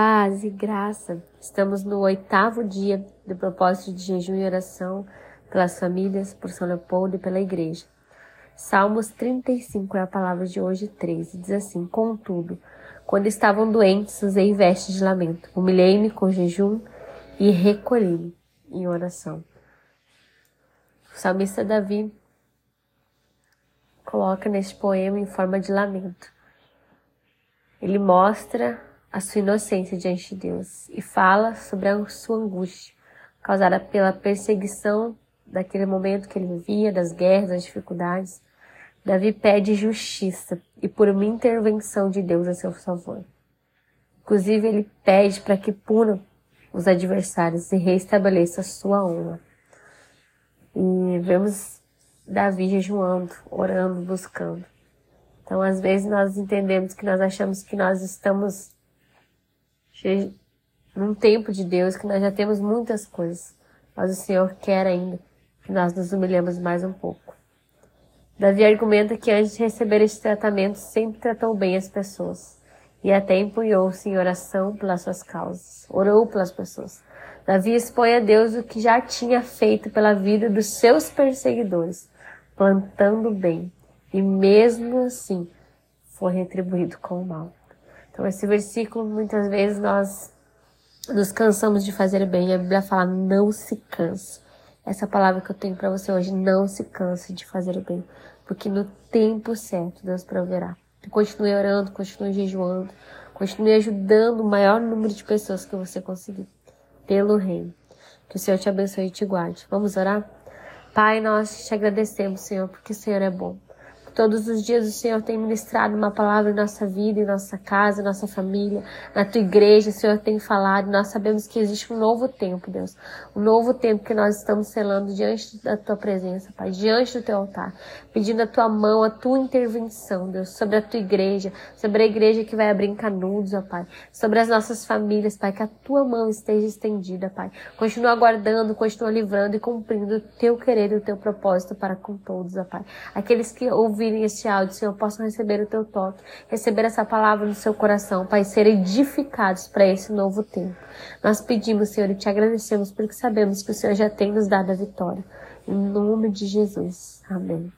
Paz e graça. Estamos no oitavo dia do propósito de jejum e oração pelas famílias, por São Leopoldo e pela igreja. Salmos 35 é a palavra de hoje, 13. Diz assim: Contudo, quando estavam doentes, usei vestes de lamento, humilhei-me com jejum e recolhi-me em oração. O salmista Davi coloca neste poema em forma de lamento. Ele mostra a sua inocência diante de Deus e fala sobre a sua angústia causada pela perseguição daquele momento que ele vivia, das guerras, das dificuldades. Davi pede justiça e por uma intervenção de Deus a seu favor. Inclusive, ele pede para que punam os adversários e restabeleça a sua honra. E vemos Davi jejuando, orando, buscando. Então, às vezes, nós entendemos que nós achamos que nós estamos num tempo de Deus, que nós já temos muitas coisas, mas o Senhor quer ainda que nós nos humilhemos mais um pouco. Davi argumenta que antes de receber este tratamento, sempre tratou bem as pessoas e até empunhou-se em oração pelas suas causas, orou pelas pessoas. Davi expõe a Deus o que já tinha feito pela vida dos seus perseguidores, plantando bem, e mesmo assim foi retribuído com o mal. Então, esse versículo, muitas vezes nós nos cansamos de fazer bem. A Bíblia fala: não se canse. Essa palavra que eu tenho para você hoje, não se canse de fazer bem, porque no tempo certo Deus proverá. Continue orando, continue jejuando, continue ajudando o maior número de pessoas que você conseguir pelo reino. Que o Senhor te abençoe e te guarde. Vamos orar? Pai, nós te agradecemos, Senhor, porque o Senhor é bom. Todos os dias o Senhor tem ministrado uma palavra em nossa vida, em nossa casa, em nossa família, na tua igreja, o Senhor tem falado. Nós sabemos que existe um novo tempo, Deus. Um novo tempo que nós estamos selando diante da tua presença, Pai, diante do teu altar, pedindo a tua mão, a tua intervenção, Deus, sobre a tua igreja, sobre a igreja que vai abrir em canudos, ó Pai, sobre as nossas famílias, Pai, que a tua mão esteja estendida, Pai. Continua aguardando, continua livrando e cumprindo o teu querer e o teu propósito para com todos, ó Pai. Aqueles que ouviram ouvirem este áudio, Senhor, possam receber o teu toque, receber essa palavra no seu coração, Pai, ser edificados para esse novo tempo. Nós pedimos, Senhor, e te agradecemos porque sabemos que o Senhor já tem nos dado a vitória. Em nome de Jesus. Amém.